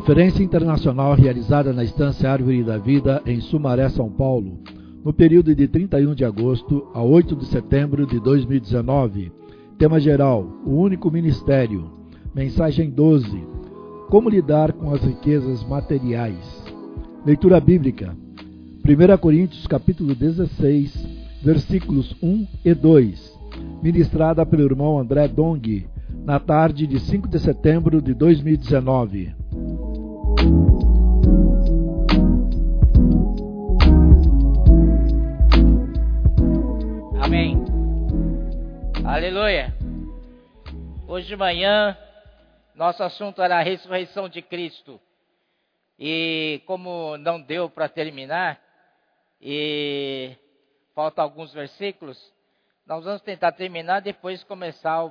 Conferência internacional realizada na Estância Árvore da Vida, em Sumaré, São Paulo, no período de 31 de agosto a 8 de setembro de 2019. Tema geral: O único ministério. Mensagem 12: Como lidar com as riquezas materiais. Leitura bíblica. 1 Coríntios capítulo 16, versículos 1 e 2. Ministrada pelo irmão André Dong, na tarde de 5 de setembro de 2019. Amém. Aleluia. Hoje de manhã, nosso assunto era a ressurreição de Cristo. E como não deu para terminar, e faltam alguns versículos, nós vamos tentar terminar depois começar o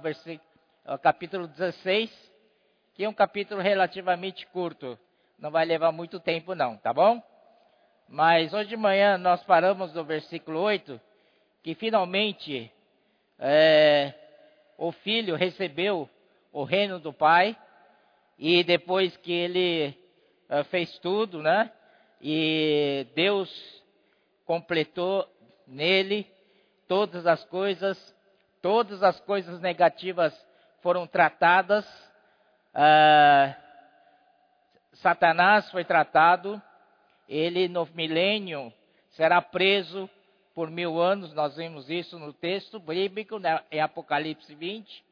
o capítulo 16, que é um capítulo relativamente curto. Não vai levar muito tempo não, tá bom? Mas hoje de manhã nós paramos no versículo 8, que finalmente é, o filho recebeu o reino do pai, e depois que ele é, fez tudo, né? E Deus completou nele todas as coisas, todas as coisas negativas foram tratadas. Uh, Satanás foi tratado, ele no milênio será preso por mil anos, nós vimos isso no texto bíblico, né, em Apocalipse 20.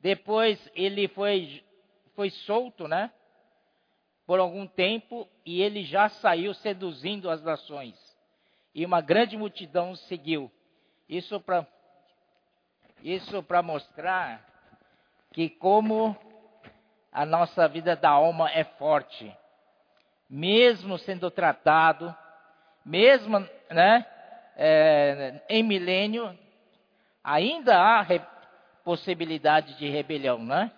Depois ele foi, foi solto, né? Por algum tempo, e ele já saiu seduzindo as nações. E uma grande multidão seguiu. Isso para isso para mostrar que como a nossa vida da alma é forte. Mesmo sendo tratado, mesmo né, é, em milênio, ainda há possibilidade de rebelião, né?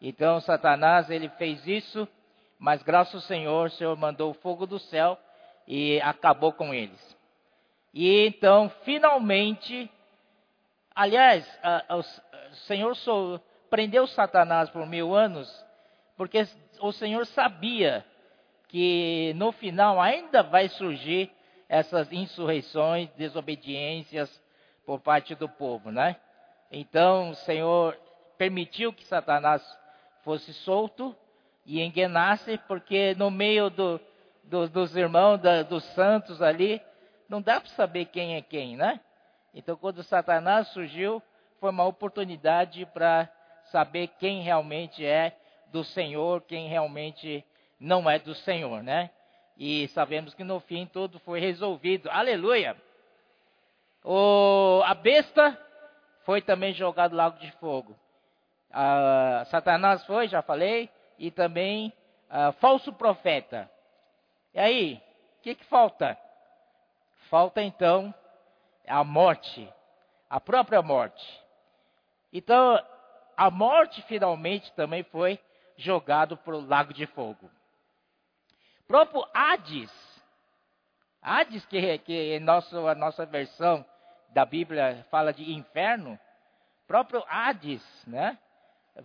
Então Satanás ele fez isso, mas graças ao Senhor, o Senhor mandou o fogo do céu e acabou com eles. E então, finalmente, aliás, a, a, o Senhor prendeu Satanás por mil anos porque o Senhor sabia que no final ainda vai surgir essas insurreições, desobediências por parte do povo, né? Então o Senhor permitiu que Satanás fosse solto e enganasse, porque no meio do, do, dos irmãos, da, dos santos ali, não dá para saber quem é quem, né? Então quando Satanás surgiu, foi uma oportunidade para saber quem realmente é do Senhor quem realmente não é do Senhor, né? E sabemos que no fim tudo foi resolvido. Aleluia! O, a besta foi também jogado no lago de fogo. Satanás foi, já falei, e também ah, falso profeta. E aí, o que, que falta? Falta então a morte, a própria morte. Então, a morte finalmente também foi jogado para o lago de fogo. Próprio Hades, Hades que, que em nosso, a nossa versão da Bíblia fala de inferno, próprio Hades, né,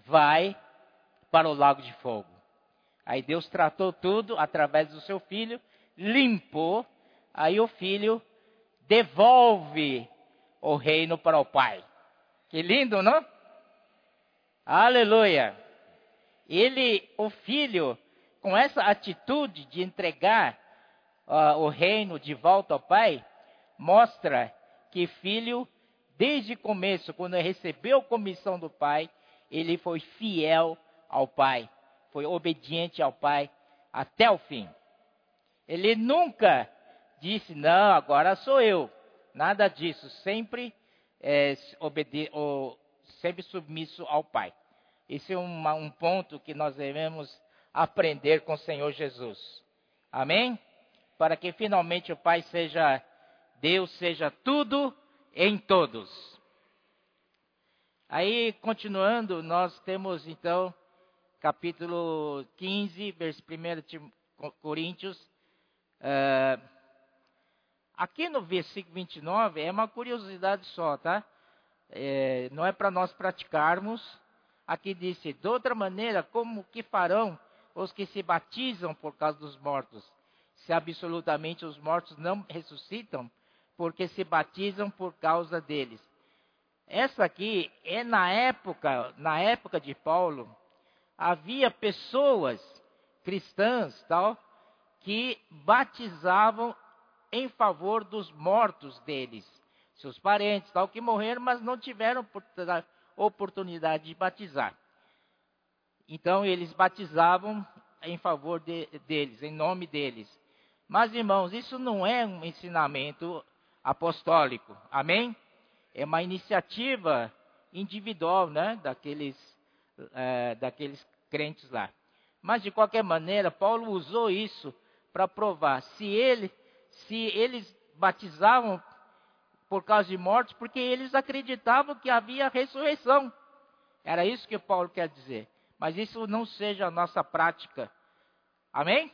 vai para o lago de fogo. Aí Deus tratou tudo através do seu filho, limpou, aí o filho devolve o reino para o pai. Que lindo, não? Aleluia ele, o filho, com essa atitude de entregar uh, o reino de volta ao pai, mostra que filho, desde o começo, quando recebeu a comissão do pai, ele foi fiel ao pai, foi obediente ao pai até o fim. Ele nunca disse, não, agora sou eu. Nada disso, sempre, é, obede sempre submisso ao pai. Esse é um ponto que nós devemos aprender com o Senhor Jesus. Amém? Para que finalmente o Pai seja, Deus seja tudo em todos. Aí, continuando, nós temos então capítulo 15, verso 1 Coríntios. Uh, Aqui no versículo 29 é uma curiosidade só, tá? É, não é para nós praticarmos. Aqui disse: de outra maneira, como que farão os que se batizam por causa dos mortos? Se absolutamente os mortos não ressuscitam, porque se batizam por causa deles. Essa aqui é na época, na época de Paulo, havia pessoas cristãs, tal, que batizavam em favor dos mortos deles, seus parentes, tal, que morreram, mas não tiveram oportunidade de batizar. Então eles batizavam em favor de, deles, em nome deles. Mas irmãos, isso não é um ensinamento apostólico. Amém? É uma iniciativa individual, né, daqueles, é, daqueles crentes lá. Mas de qualquer maneira, Paulo usou isso para provar se ele se eles batizavam por causa de morte, porque eles acreditavam que havia ressurreição. Era isso que Paulo quer dizer. Mas isso não seja a nossa prática. Amém?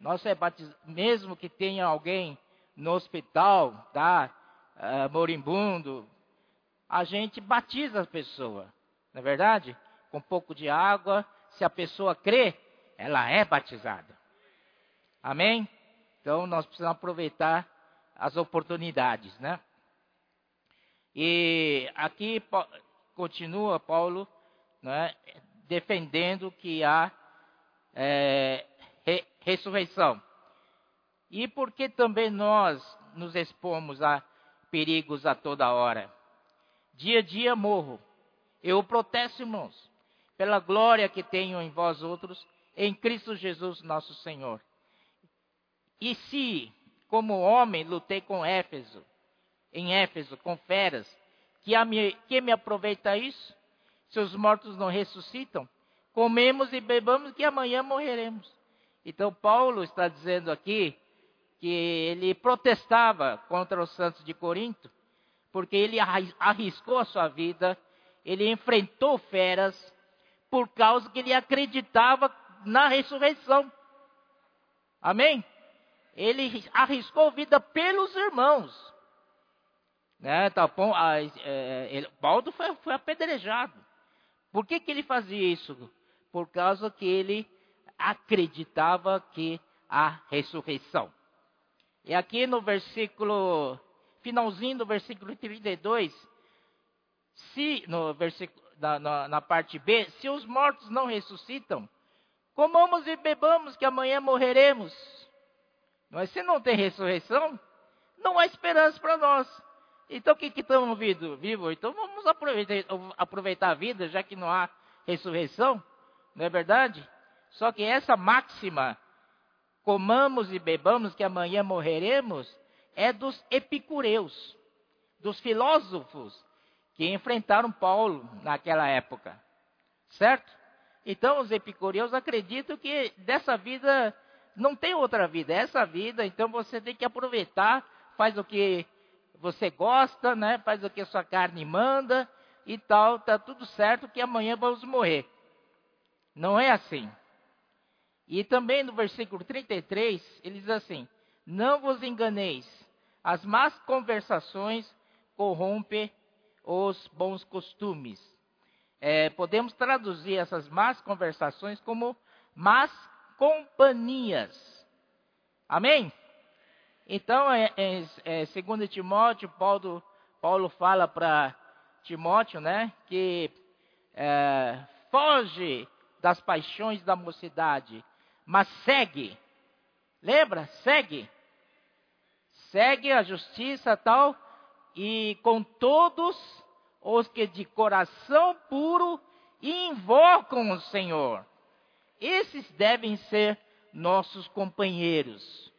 Nós é batiz... mesmo que tenha alguém no hospital, tá? Uh, moribundo, a gente batiza a pessoa, não é verdade? Com um pouco de água, se a pessoa crê, ela é batizada. Amém? Então nós precisamos aproveitar as oportunidades, né? E aqui continua Paulo né, defendendo que há é, re, ressurreição. E porque também nós nos expomos a perigos a toda hora. Dia a dia morro. Eu protesto, irmãos, pela glória que tenho em vós outros, em Cristo Jesus nosso Senhor. E se, como homem, lutei com Éfeso, em Éfeso, com feras, que, me, que me aproveita isso? Se os mortos não ressuscitam, comemos e bebamos que amanhã morreremos. Então Paulo está dizendo aqui que ele protestava contra os santos de Corinto, porque ele arriscou a sua vida, ele enfrentou feras, por causa que ele acreditava na ressurreição. Amém? Ele arriscou vida pelos irmãos. Né, tá bom, a, é, ele, Paulo foi, foi, apedrejado. Por que, que ele fazia isso? Por causa que ele acreditava que a ressurreição. E aqui no versículo, finalzinho do versículo 32, se, no versículo, na, na, na parte B, se os mortos não ressuscitam, comamos e bebamos que amanhã morreremos. Mas se não tem ressurreição, não há esperança para nós. Então o que, que estamos vivos? Então vamos aproveitar, aproveitar a vida, já que não há ressurreição, não é verdade? Só que essa máxima, comamos e bebamos que amanhã morreremos, é dos epicureus, dos filósofos que enfrentaram Paulo naquela época. Certo? Então os epicureus acreditam que dessa vida não tem outra vida, é essa vida, então você tem que aproveitar, faz o que você gosta, né? Faz o que a sua carne manda e tal, tá tudo certo que amanhã vamos morrer. Não é assim. E também no versículo 33, ele diz assim: Não vos enganeis, as más conversações corrompem os bons costumes. É, podemos traduzir essas más conversações como más companhias. Amém? Então, é, é, é, segundo Timóteo, Paulo, Paulo fala para Timóteo, né, que é, foge das paixões da mocidade, mas segue. Lembra? Segue. Segue a justiça tal e com todos os que de coração puro invocam o Senhor. Esses devem ser nossos companheiros.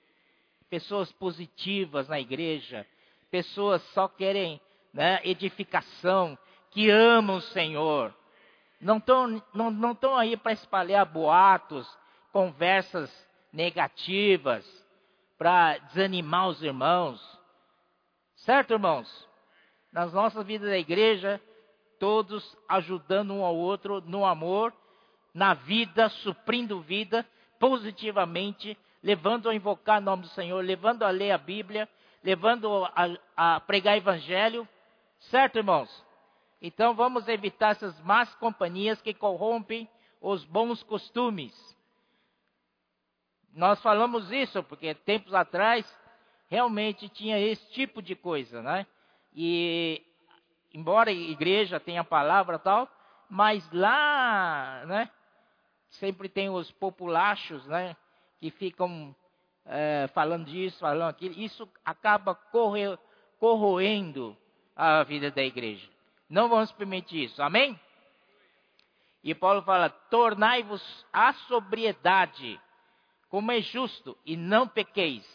Pessoas positivas na igreja, pessoas só querem né, edificação, que amam o Senhor. Não estão não, não aí para espalhar boatos, conversas negativas, para desanimar os irmãos. Certo, irmãos? Nas nossas vidas da igreja, todos ajudando um ao outro no amor na vida, suprindo vida positivamente, levando a invocar o nome do Senhor, levando a ler a Bíblia, levando a, a pregar Evangelho. Certo, irmãos? Então vamos evitar essas más companhias que corrompem os bons costumes. Nós falamos isso porque tempos atrás realmente tinha esse tipo de coisa, né? E embora a igreja tenha a palavra tal, mas lá, né? Sempre tem os populachos, né? Que ficam é, falando disso, falando aquilo. Isso acaba corre, corroendo a vida da igreja. Não vamos permitir isso. Amém? E Paulo fala: tornai-vos a sobriedade, como é justo, e não pequeis,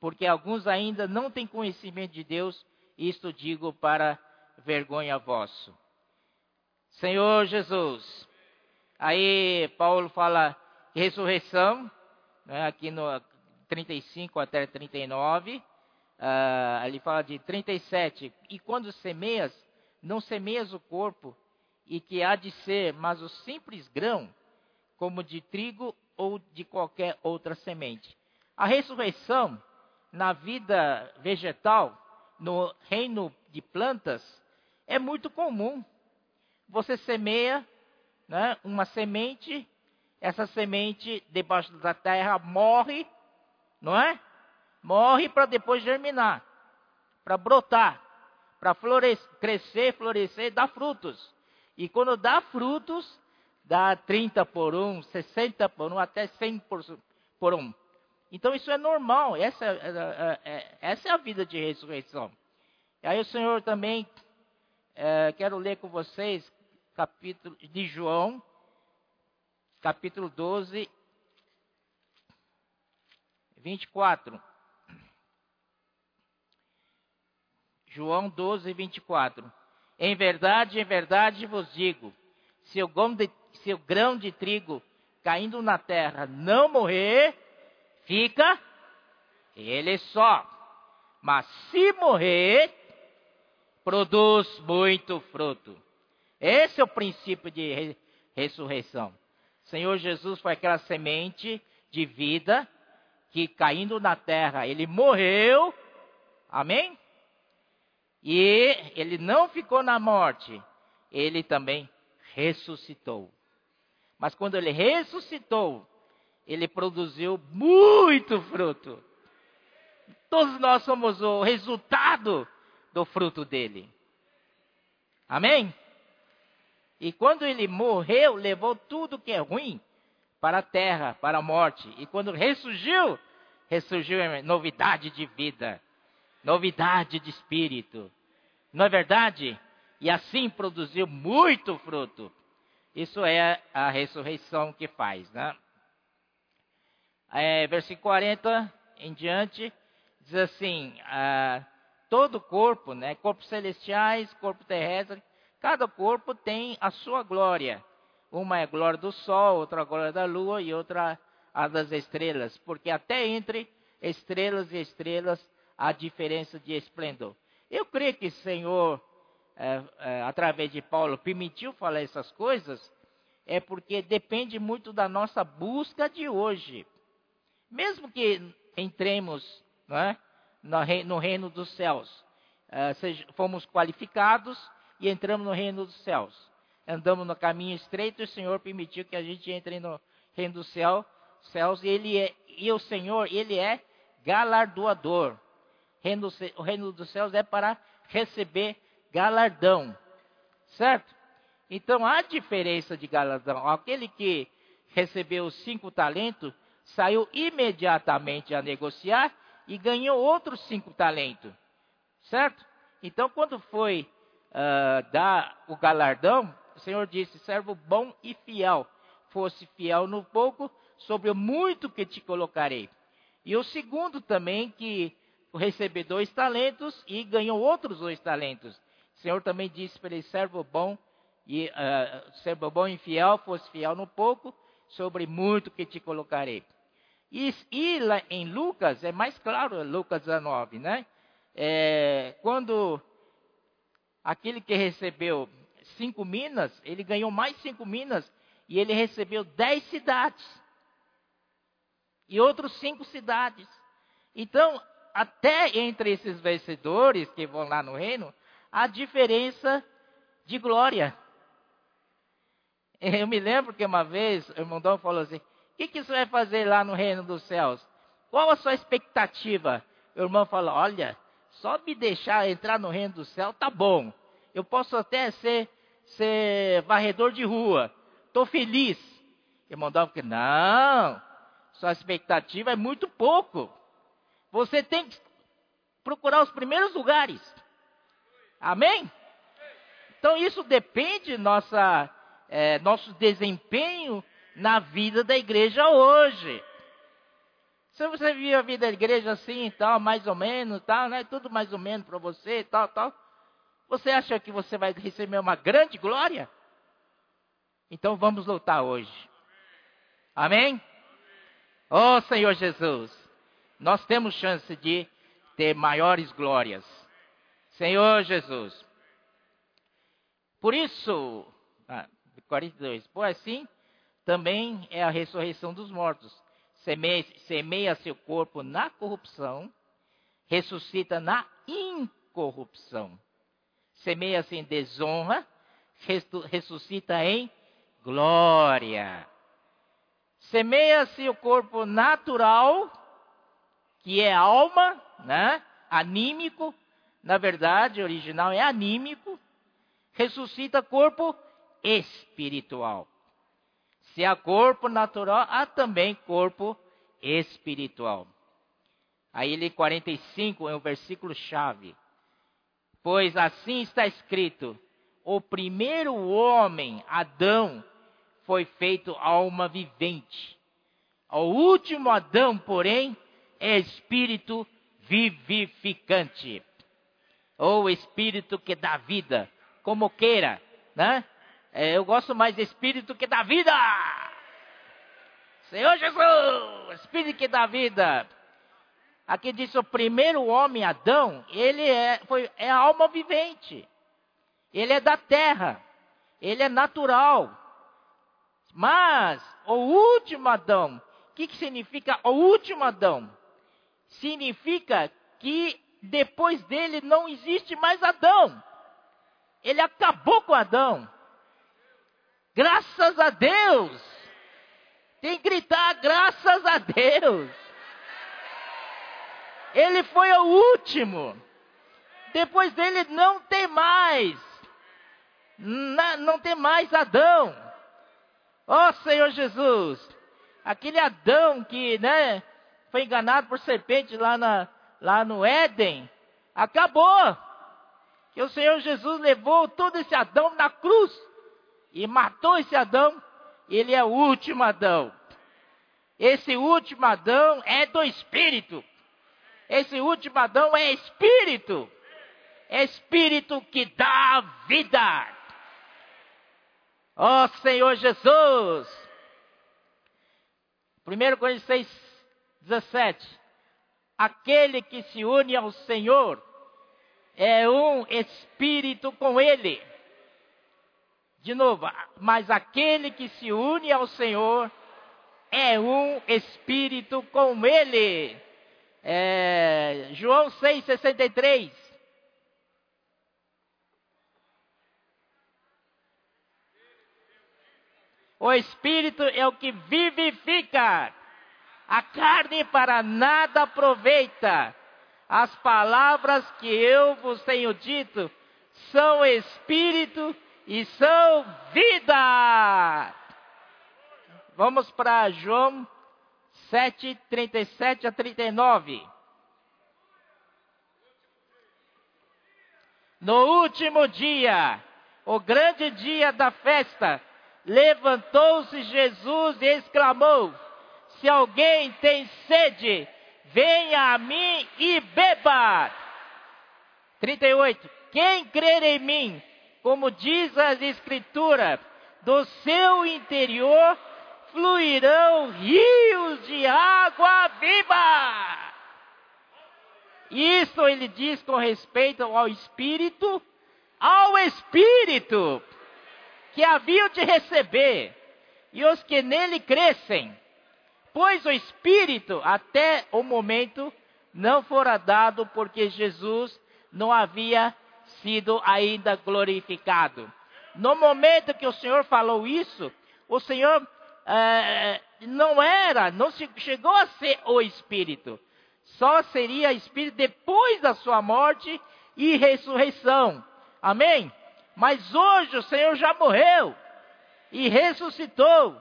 porque alguns ainda não têm conhecimento de Deus, isto digo para vergonha vosso. Senhor Jesus, aí Paulo fala ressurreição, né, aqui no 35 até 39, uh, ele fala de 37, e quando semeias, não semeias o corpo, e que há de ser, mas o simples grão, como de trigo ou de qualquer outra semente. A ressurreição na vida vegetal, no reino de plantas, é muito comum. Você semeia né, uma semente, essa semente debaixo da terra morre, não é? Morre para depois germinar, para brotar, para crescer, florescer, dar frutos. E quando dá frutos, dá 30 por um, 60 por um, até 100 por, por um. Então isso é normal, essa, é, é, é, essa é a vida de ressurreição. E aí o Senhor também, é, quero ler com vocês, capítulo de João, capítulo 12, 24. João 12, 24. Em verdade, em verdade vos digo: se o, de, se o grão de trigo caindo na terra não morrer, fica ele só. Mas se morrer, produz muito fruto. Esse é o princípio de re, ressurreição. Senhor Jesus foi aquela semente de vida que caindo na terra, ele morreu. Amém? E ele não ficou na morte, ele também ressuscitou. Mas quando ele ressuscitou, ele produziu muito fruto. Todos nós somos o resultado do fruto dele. Amém? E quando ele morreu, levou tudo que é ruim para a terra, para a morte. E quando ressurgiu, ressurgiu em novidade de vida, novidade de espírito. Não é verdade? E assim produziu muito fruto. Isso é a ressurreição que faz, né? É, versículo 40 em diante, diz assim: ah, todo corpo, né, corpos celestiais, corpo terrestre, cada corpo tem a sua glória. Uma é a glória do sol, outra a glória da lua e outra a das estrelas, porque até entre estrelas e estrelas há diferença de esplendor. Eu creio que o Senhor, é, é, através de Paulo, permitiu falar essas coisas, é porque depende muito da nossa busca de hoje. Mesmo que entremos é, no reino dos céus, é, seja, fomos qualificados e entramos no reino dos céus. Andamos no caminho estreito e o Senhor permitiu que a gente entre no reino dos céu, céus e, ele é, e o Senhor, Ele é galardoador reino, o reino dos céus é para receber galardão. Certo? Então há diferença de galardão. Aquele que recebeu os cinco talentos saiu imediatamente a negociar e ganhou outros cinco talentos. Certo? Então, quando foi uh, dar o galardão, o Senhor disse: servo bom e fiel. Fosse fiel no pouco, sobre o muito que te colocarei. E o segundo também, que receber dois talentos e ganhou outros dois talentos. O Senhor também disse para ele, servo bom e uh, servo bom e fiel, fosse fiel no pouco, sobre muito que te colocarei. E, e lá em Lucas, é mais claro, Lucas 19, né? É, quando aquele que recebeu cinco minas, ele ganhou mais cinco minas e ele recebeu dez cidades. e outros cinco cidades. Então, até entre esses vencedores que vão lá no reino, há diferença de glória. Eu me lembro que uma vez o irmão Dom falou assim: O que, que você vai fazer lá no reino dos céus? Qual a sua expectativa? O irmão falou: Olha, só me deixar entrar no reino do céu tá bom. Eu posso até ser, ser varredor de rua. Estou feliz. Irmão Dom falou: Não, sua expectativa é muito pouco. Você tem que procurar os primeiros lugares. Amém? Então isso depende nossa é, nosso desempenho na vida da igreja hoje. Se você vive a vida da igreja assim, tal, mais ou menos, tal, né? Tudo mais ou menos para você, tal, tal. Você acha que você vai receber uma grande glória? Então vamos lutar hoje. Amém? Oh Senhor Jesus, nós temos chance de ter maiores glórias. Senhor Jesus. Por isso, ah, 42. Por assim, também é a ressurreição dos mortos. Semeia, semeia seu corpo na corrupção, ressuscita na incorrupção. Semeia-se em desonra, ressuscita em glória. Semeia-se o corpo natural, que é alma, né? Anímico, na verdade, original é anímico. Ressuscita corpo espiritual. Se há corpo natural, há também corpo espiritual. Aí ele 45 é o versículo chave. Pois assim está escrito: o primeiro homem, Adão, foi feito alma vivente. O último Adão, porém, é espírito vivificante. Ou espírito que dá vida, como queira, né? É, eu gosto mais de espírito que da vida. Senhor Jesus, espírito que dá vida. Aqui diz o primeiro homem, Adão, ele é, foi, é alma vivente. Ele é da terra. Ele é natural. Mas o último Adão, o que, que significa o último Adão? Significa que depois dele não existe mais Adão. Ele acabou com Adão. Graças a Deus. Tem que gritar, graças a Deus. Ele foi o último. Depois dele não tem mais. Não, não tem mais Adão. Ó oh, Senhor Jesus. Aquele Adão que, né, foi enganado por serpente lá, na, lá no Éden. Acabou. Que o Senhor Jesus levou todo esse Adão na cruz e matou esse Adão, ele é o último Adão. Esse último Adão é do Espírito. Esse último Adão é Espírito. É Espírito que dá vida. Ó oh, Senhor Jesus. 1 Coríntios 6, 17. Aquele que se une ao Senhor é um espírito com Ele. De novo, mas aquele que se une ao Senhor é um espírito com ele. É, João 6,63. O espírito é o que vivifica. A carne para nada aproveita. As palavras que eu vos tenho dito são espírito e são vida. Vamos para João 7, 37 a 39. No último dia, o grande dia da festa, levantou-se Jesus e exclamou: Se alguém tem sede, venha a mim e beba. 38. Quem crer em mim, como diz as Escrituras, do seu interior fluirão rios de água viva. Isso ele diz com respeito ao Espírito, ao Espírito que haviam de receber, e os que nele crescem, Pois o Espírito, até o momento, não fora dado porque Jesus não havia sido ainda glorificado. No momento que o Senhor falou isso, o Senhor é, não era, não chegou a ser o Espírito. Só seria Espírito depois da sua morte e ressurreição. Amém? Mas hoje o Senhor já morreu e ressuscitou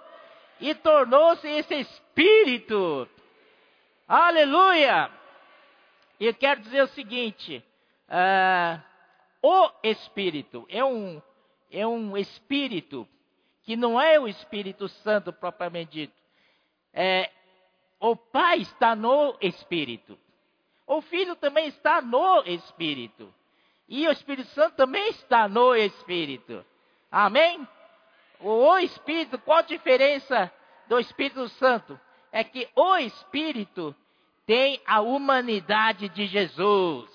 e tornou-se esse Espírito. Aleluia! E eu quero dizer o seguinte: uh, o Espírito é um, é um Espírito que não é o Espírito Santo propriamente dito. É, o Pai está no Espírito. O Filho também está no Espírito. E o Espírito Santo também está no Espírito. Amém? O Espírito, qual a diferença do Espírito Santo? É que o Espírito tem a humanidade de Jesus.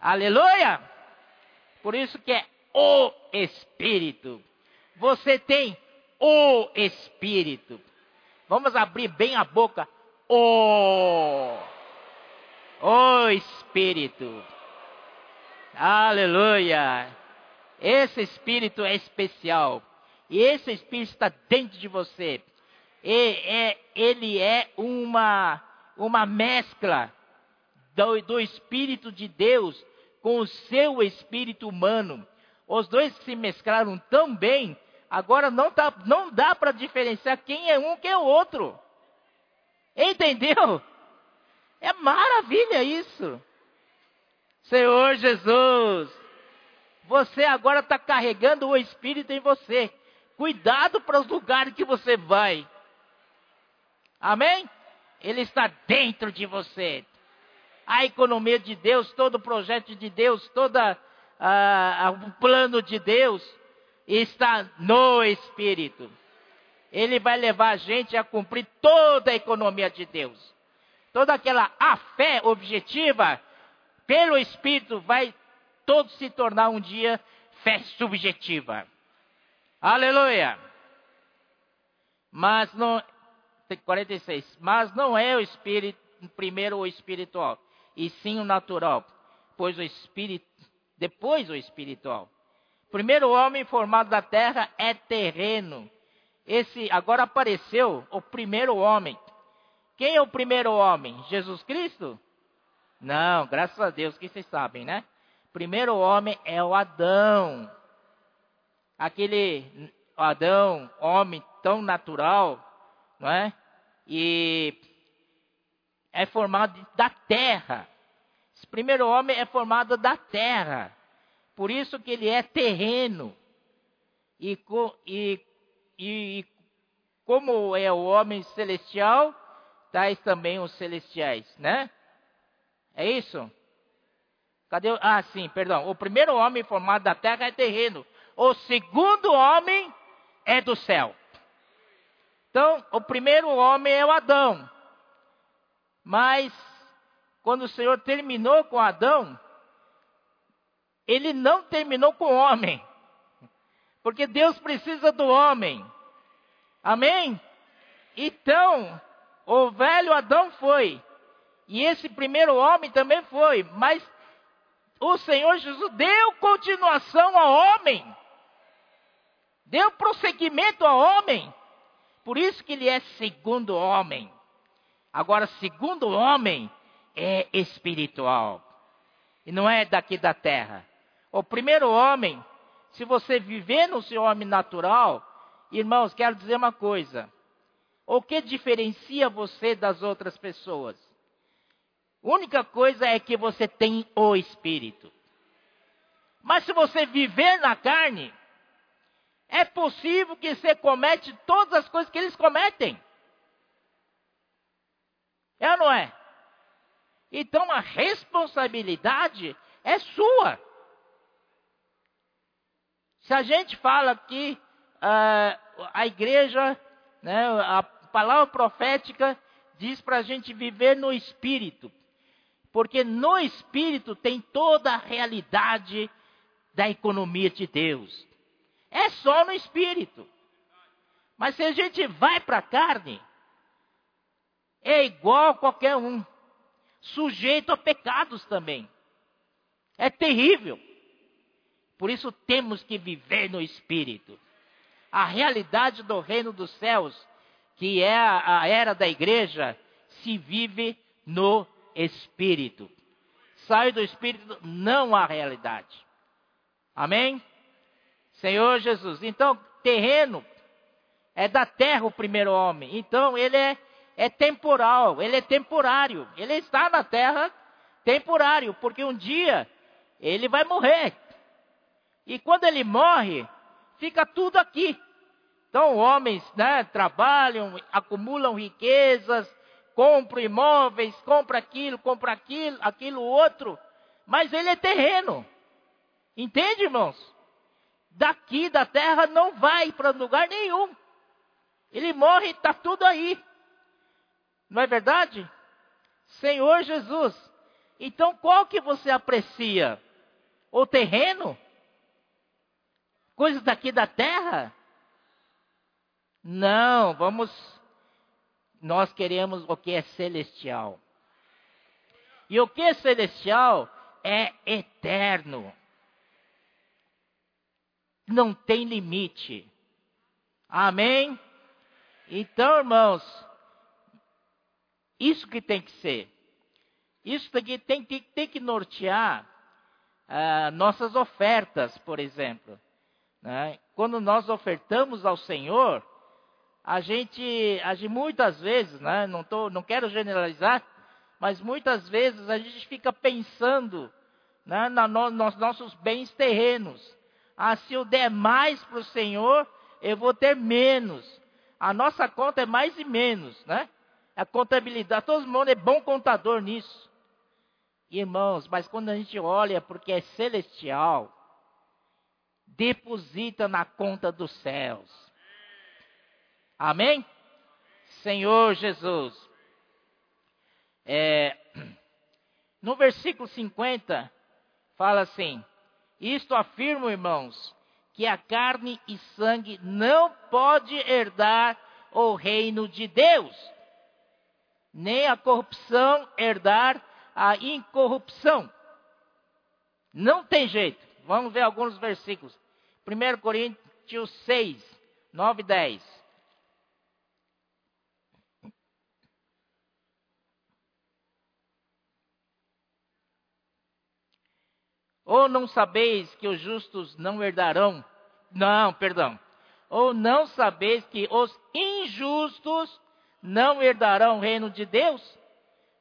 Aleluia! Por isso que é o Espírito. Você tem o Espírito. Vamos abrir bem a boca. O. O Espírito. Aleluia. Esse Espírito é especial. E esse Espírito está dentro de você. E, é, ele é uma uma mescla do, do Espírito de Deus com o seu espírito humano. Os dois se mesclaram tão bem, agora não, tá, não dá para diferenciar quem é um, quem é o outro. Entendeu? É maravilha isso. Senhor Jesus, você agora está carregando o Espírito em você. Cuidado para os lugares que você vai. Amém? Ele está dentro de você. A economia de Deus, todo o projeto de Deus, todo o plano de Deus está no Espírito. Ele vai levar a gente a cumprir toda a economia de Deus. Toda aquela a fé objetiva, pelo Espírito, vai todo se tornar um dia fé subjetiva. Aleluia! Mas não, 46. Mas não é o espírito, primeiro o espiritual, e sim o natural, pois o espírito, depois o espiritual. Primeiro homem formado da terra é terreno. Esse agora apareceu o primeiro homem. Quem é o primeiro homem? Jesus Cristo? Não, graças a Deus que vocês sabem, né? Primeiro homem é o Adão. Aquele Adão, homem tão natural, não é? e é formado da terra. Esse primeiro homem é formado da terra. Por isso que ele é terreno. E, e, e como é o homem celestial, tais também os celestiais, né? É isso? Cadê? Ah, sim, perdão. O primeiro homem formado da terra é terreno. O segundo homem é do céu. Então, o primeiro homem é o Adão. Mas, quando o Senhor terminou com Adão, ele não terminou com o homem. Porque Deus precisa do homem. Amém? Então, o velho Adão foi. E esse primeiro homem também foi. Mas o Senhor Jesus deu continuação ao homem. Deu prosseguimento ao homem. Por isso que ele é segundo homem. Agora, segundo homem é espiritual. E não é daqui da terra. O primeiro homem, se você viver no seu homem natural, irmãos, quero dizer uma coisa. O que diferencia você das outras pessoas? A única coisa é que você tem o espírito. Mas se você viver na carne, é possível que você comete todas as coisas que eles cometem. É ou não é? Então a responsabilidade é sua. Se a gente fala que uh, a igreja, né, a palavra profética diz para a gente viver no espírito, porque no espírito tem toda a realidade da economia de Deus. É só no espírito. Mas se a gente vai para a carne, é igual a qualquer um, sujeito a pecados também. É terrível. Por isso temos que viver no Espírito. A realidade do reino dos céus, que é a era da igreja, se vive no Espírito. Sai do Espírito, não há realidade. Amém? Senhor Jesus. Então, terreno é da terra o primeiro homem. Então, ele é, é temporal, ele é temporário. Ele está na terra temporário, porque um dia ele vai morrer. E quando ele morre, fica tudo aqui. Então, homens né, trabalham, acumulam riquezas, compram imóveis, compram aquilo, compram aquilo, aquilo outro, mas ele é terreno. Entende, irmãos? Daqui da terra não vai para lugar nenhum. Ele morre e está tudo aí. Não é verdade? Senhor Jesus. Então qual que você aprecia? O terreno? Coisas daqui da terra? Não, vamos. Nós queremos o que é celestial. E o que é celestial é eterno. Não tem limite. Amém? Então, irmãos, isso que tem que ser. Isso que tem, tem, tem que nortear ah, nossas ofertas, por exemplo. Né? Quando nós ofertamos ao Senhor, a gente, a muitas vezes, né, não, tô, não quero generalizar, mas muitas vezes a gente fica pensando né, na, no, nos nossos bens terrenos. Ah, se eu der mais para o Senhor, eu vou ter menos. A nossa conta é mais e menos, né? A contabilidade, todo mundo é bom contador nisso. Irmãos, mas quando a gente olha porque é celestial, deposita na conta dos céus. Amém? Senhor Jesus. É, no versículo 50, fala assim: Isto afirmo, irmãos, que a carne e sangue não pode herdar o reino de Deus, nem a corrupção herdar a incorrupção. Não tem jeito. Vamos ver alguns versículos. 1 Coríntios 6, 9 e 10. Ou não sabeis que os justos não herdarão? Não, perdão. Ou não sabeis que os injustos não herdarão o reino de Deus?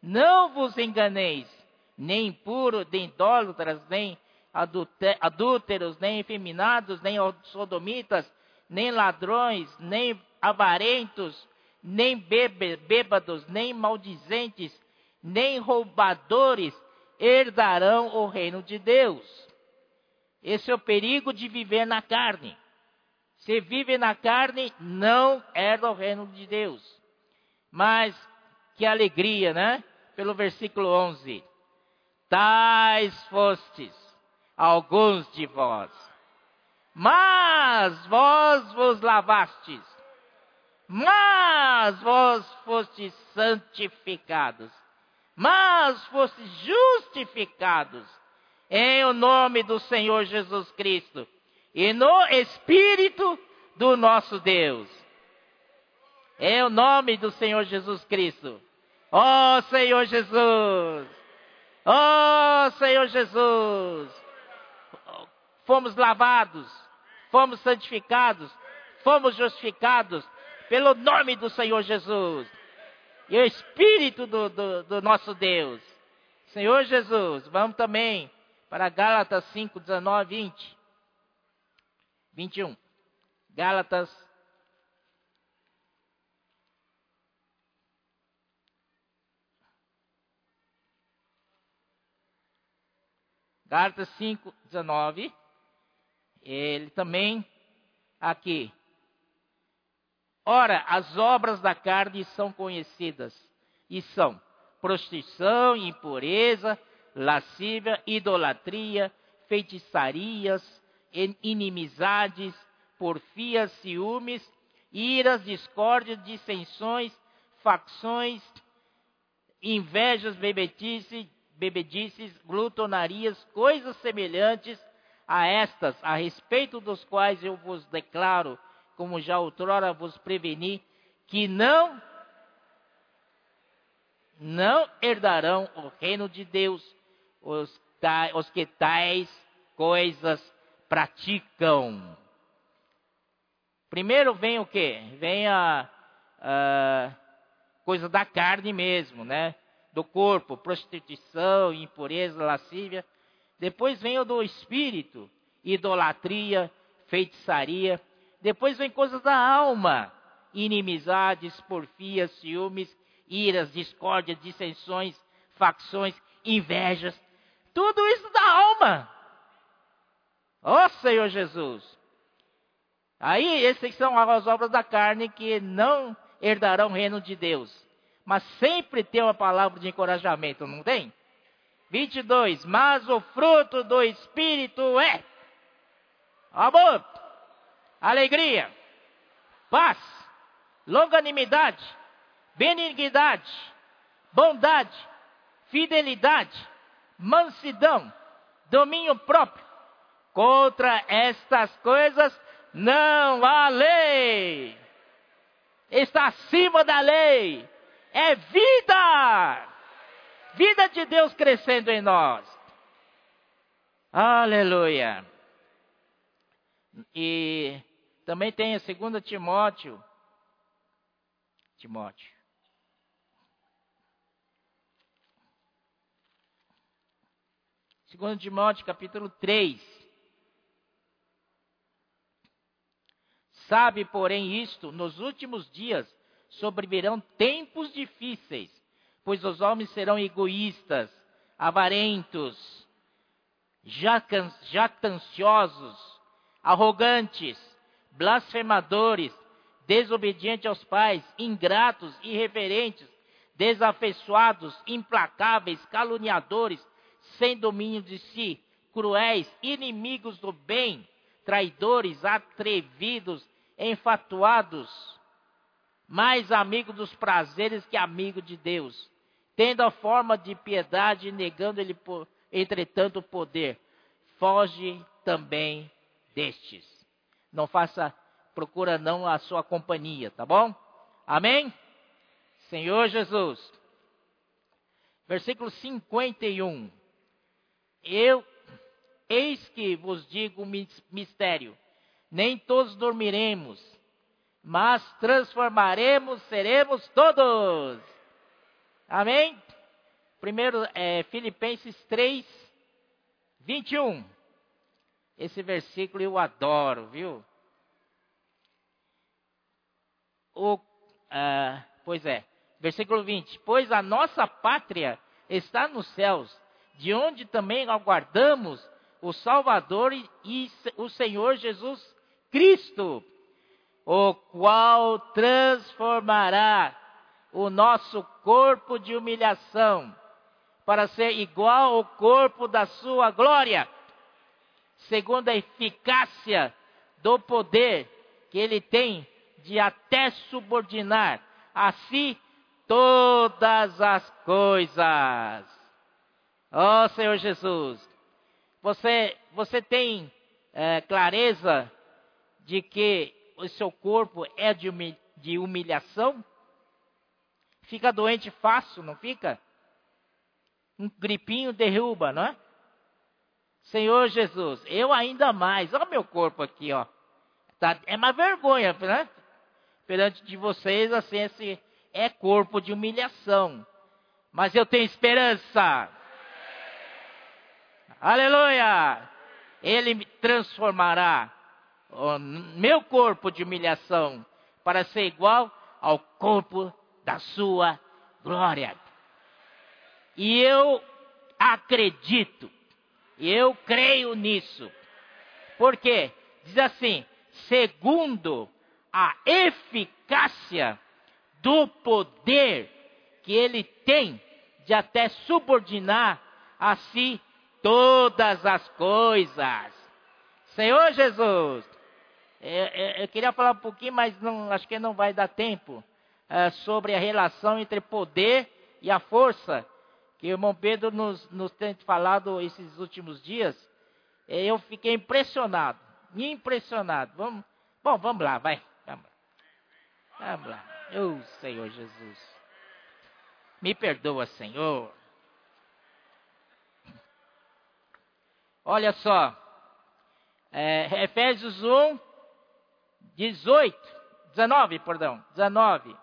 Não vos enganeis, nem impuros, nem idólatras, nem adúlteros, nem efeminados, nem sodomitas, nem ladrões, nem avarentos, nem bêbados, nem maldizentes, nem roubadores herdarão o reino de Deus. Esse é o perigo de viver na carne. Se vive na carne, não herda o reino de Deus. Mas que alegria, né? Pelo versículo 11. Tais fostes alguns de vós. Mas vós vos lavastes. Mas vós fostes santificados mas fossem justificados em o nome do Senhor Jesus Cristo e no Espírito do nosso Deus. Em o nome do Senhor Jesus Cristo. Ó oh, Senhor Jesus! Ó oh, Senhor Jesus! Fomos lavados, fomos santificados, fomos justificados pelo nome do Senhor Jesus e o Espírito do, do, do nosso Deus. Senhor Jesus, vamos também para Gálatas 5, 19, 20. 21. Gálatas Gálatas 5, 19. Ele também aqui Ora, as obras da carne são conhecidas e são prostituição, impureza, lascívia, idolatria, feitiçarias, inimizades, porfias, ciúmes, iras, discórdias, dissensões, facções, invejas, bebedices, bebedices, glutonarias, coisas semelhantes a estas, a respeito dos quais eu vos declaro, como já outrora vos preveni, que não não herdarão o reino de Deus os, os que tais coisas praticam. Primeiro vem o que? Vem a, a coisa da carne mesmo, né? Do corpo, prostituição, impureza, lascívia. Depois vem o do espírito, idolatria, feitiçaria. Depois vem coisas da alma, inimizades, porfias, ciúmes, iras, discórdias, dissensões, facções, invejas. Tudo isso da alma. Ó oh, Senhor Jesus. Aí, essas são as obras da carne que não herdarão o reino de Deus. Mas sempre tem uma palavra de encorajamento, não tem? 22. Mas o fruto do Espírito é amor, alegria, paz, longanimidade, benignidade, bondade, fidelidade, mansidão, domínio próprio. Contra estas coisas não há lei. Está acima da lei. É vida. Vida de Deus crescendo em nós. Aleluia. E também tem a 2 Timóteo. Timóteo. 2 Timóteo capítulo 3. Sabe, porém, isto: nos últimos dias sobrevirão tempos difíceis, pois os homens serão egoístas, avarentos, jactanciosos, arrogantes, blasfemadores, desobedientes aos pais, ingratos, irreverentes, desafeiçoados, implacáveis, caluniadores, sem domínio de si, cruéis, inimigos do bem, traidores, atrevidos, enfatuados, mais amigo dos prazeres que amigo de Deus, tendo a forma de piedade, negando-lhe, entretanto, o poder. Foge também destes. Não faça, procura não a sua companhia, tá bom? Amém? Senhor Jesus. Versículo 51. Eu, eis que vos digo mistério: nem todos dormiremos, mas transformaremos, seremos todos. Amém? Primeiro, é, Filipenses 3, 21. Esse versículo eu adoro, viu? O, ah, pois é, versículo 20: Pois a nossa pátria está nos céus de onde também aguardamos o Salvador e, o Senhor Jesus Cristo, o qual transformará o nosso corpo de humilhação para ser igual ao corpo da sua glória, segundo a eficácia do poder que ele tem de até subordinar a si todas as coisas. Oh Senhor Jesus, você, você tem é, clareza de que o seu corpo é de, humilhação? Fica doente fácil, não fica? Um gripinho derruba, não é? Senhor Jesus, eu ainda mais, olha meu corpo aqui, ó. Tá, é uma vergonha, né? Perante de vocês, assim, esse é corpo de humilhação. Mas eu tenho esperança. Aleluia! Ele transformará o meu corpo de humilhação para ser igual ao corpo da sua glória. E eu acredito, eu creio nisso. Porque diz assim, segundo a eficácia do poder que ele tem de até subordinar a si todas as coisas. Senhor Jesus, eu, eu, eu, queria falar um pouquinho, mas não, acho que não vai dar tempo, é, sobre a relação entre poder e a força que o irmão Pedro nos, nos tem falado esses últimos dias, é, eu fiquei impressionado, impressionado. Vamos, bom, vamos lá, vai, vamos lá. Vamos lá. Oh, Senhor Jesus. Me perdoa, Senhor. Olha só, é, Efésios 1, 18, 19, perdão, 19.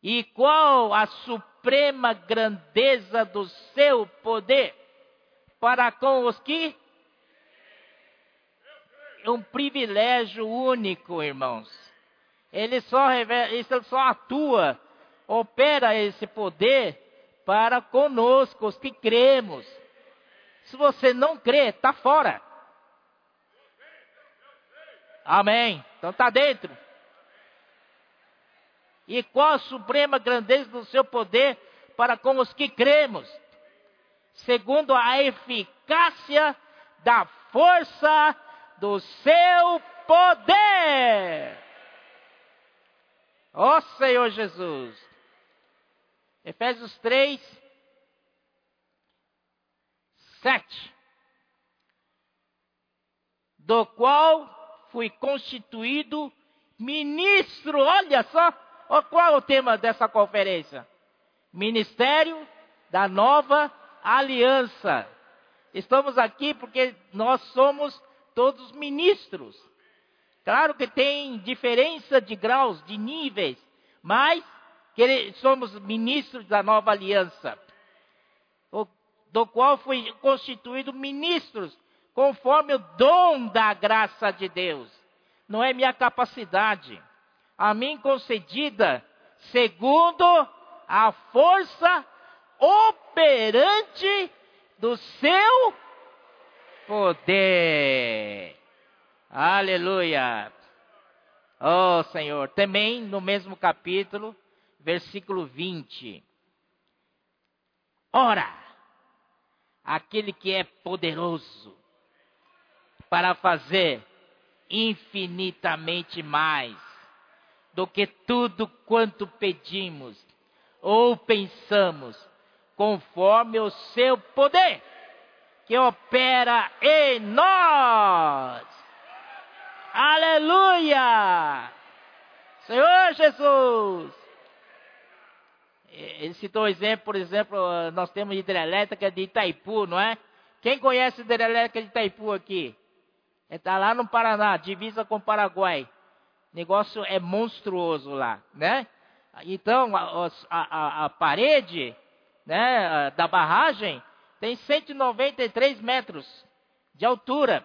E qual a suprema grandeza do seu poder para com os que? Um privilégio único, irmãos. Ele só, revela, ele só atua, opera esse poder para conosco, os que cremos. Se você não crê, está fora. Amém. Então está dentro. E qual a suprema grandeza do seu poder para com os que cremos? Segundo a eficácia da força do seu poder. Ó oh, Senhor Jesus. Efésios 3, 7. Do qual fui constituído ministro, olha só, qual é o tema dessa conferência? Ministério da Nova Aliança. Estamos aqui porque nós somos todos ministros. Claro que tem diferença de graus, de níveis, mas somos ministros da nova aliança, do qual fui constituído ministros, conforme o dom da graça de Deus. Não é minha capacidade a mim concedida segundo a força operante do seu poder. Aleluia. Oh Senhor, também no mesmo capítulo, versículo 20. Ora, aquele que é poderoso para fazer infinitamente mais do que tudo quanto pedimos ou pensamos, conforme o seu poder que opera em nós. Aleluia! Senhor Jesus! Ele citou um exemplo, por exemplo, nós temos hidrelétrica de Itaipu, não é? Quem conhece hidrelétrica de Itaipu aqui? Está lá no Paraná, divisa com o Paraguai negócio é monstruoso lá, né? Então, a, a, a parede né, da barragem tem 193 metros de altura.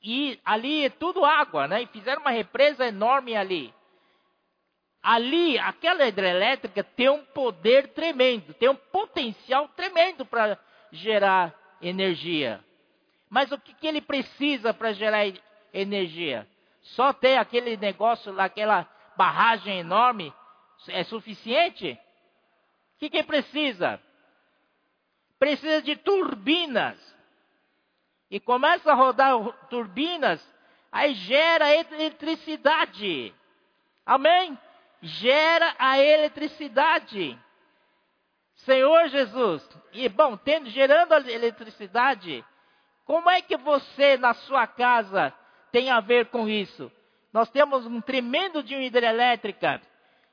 E ali é tudo água, né? E fizeram uma represa enorme ali. Ali, aquela hidrelétrica tem um poder tremendo, tem um potencial tremendo para gerar energia. Mas o que, que ele precisa para gerar energia? Só ter aquele negócio aquela barragem enorme, é suficiente? O que, que precisa? Precisa de turbinas. E começa a rodar turbinas, aí gera eletricidade. Amém? Gera a eletricidade. Senhor Jesus. E bom, tendo, gerando a eletricidade, como é que você na sua casa tem a ver com isso. Nós temos um tremendo de uma hidrelétrica,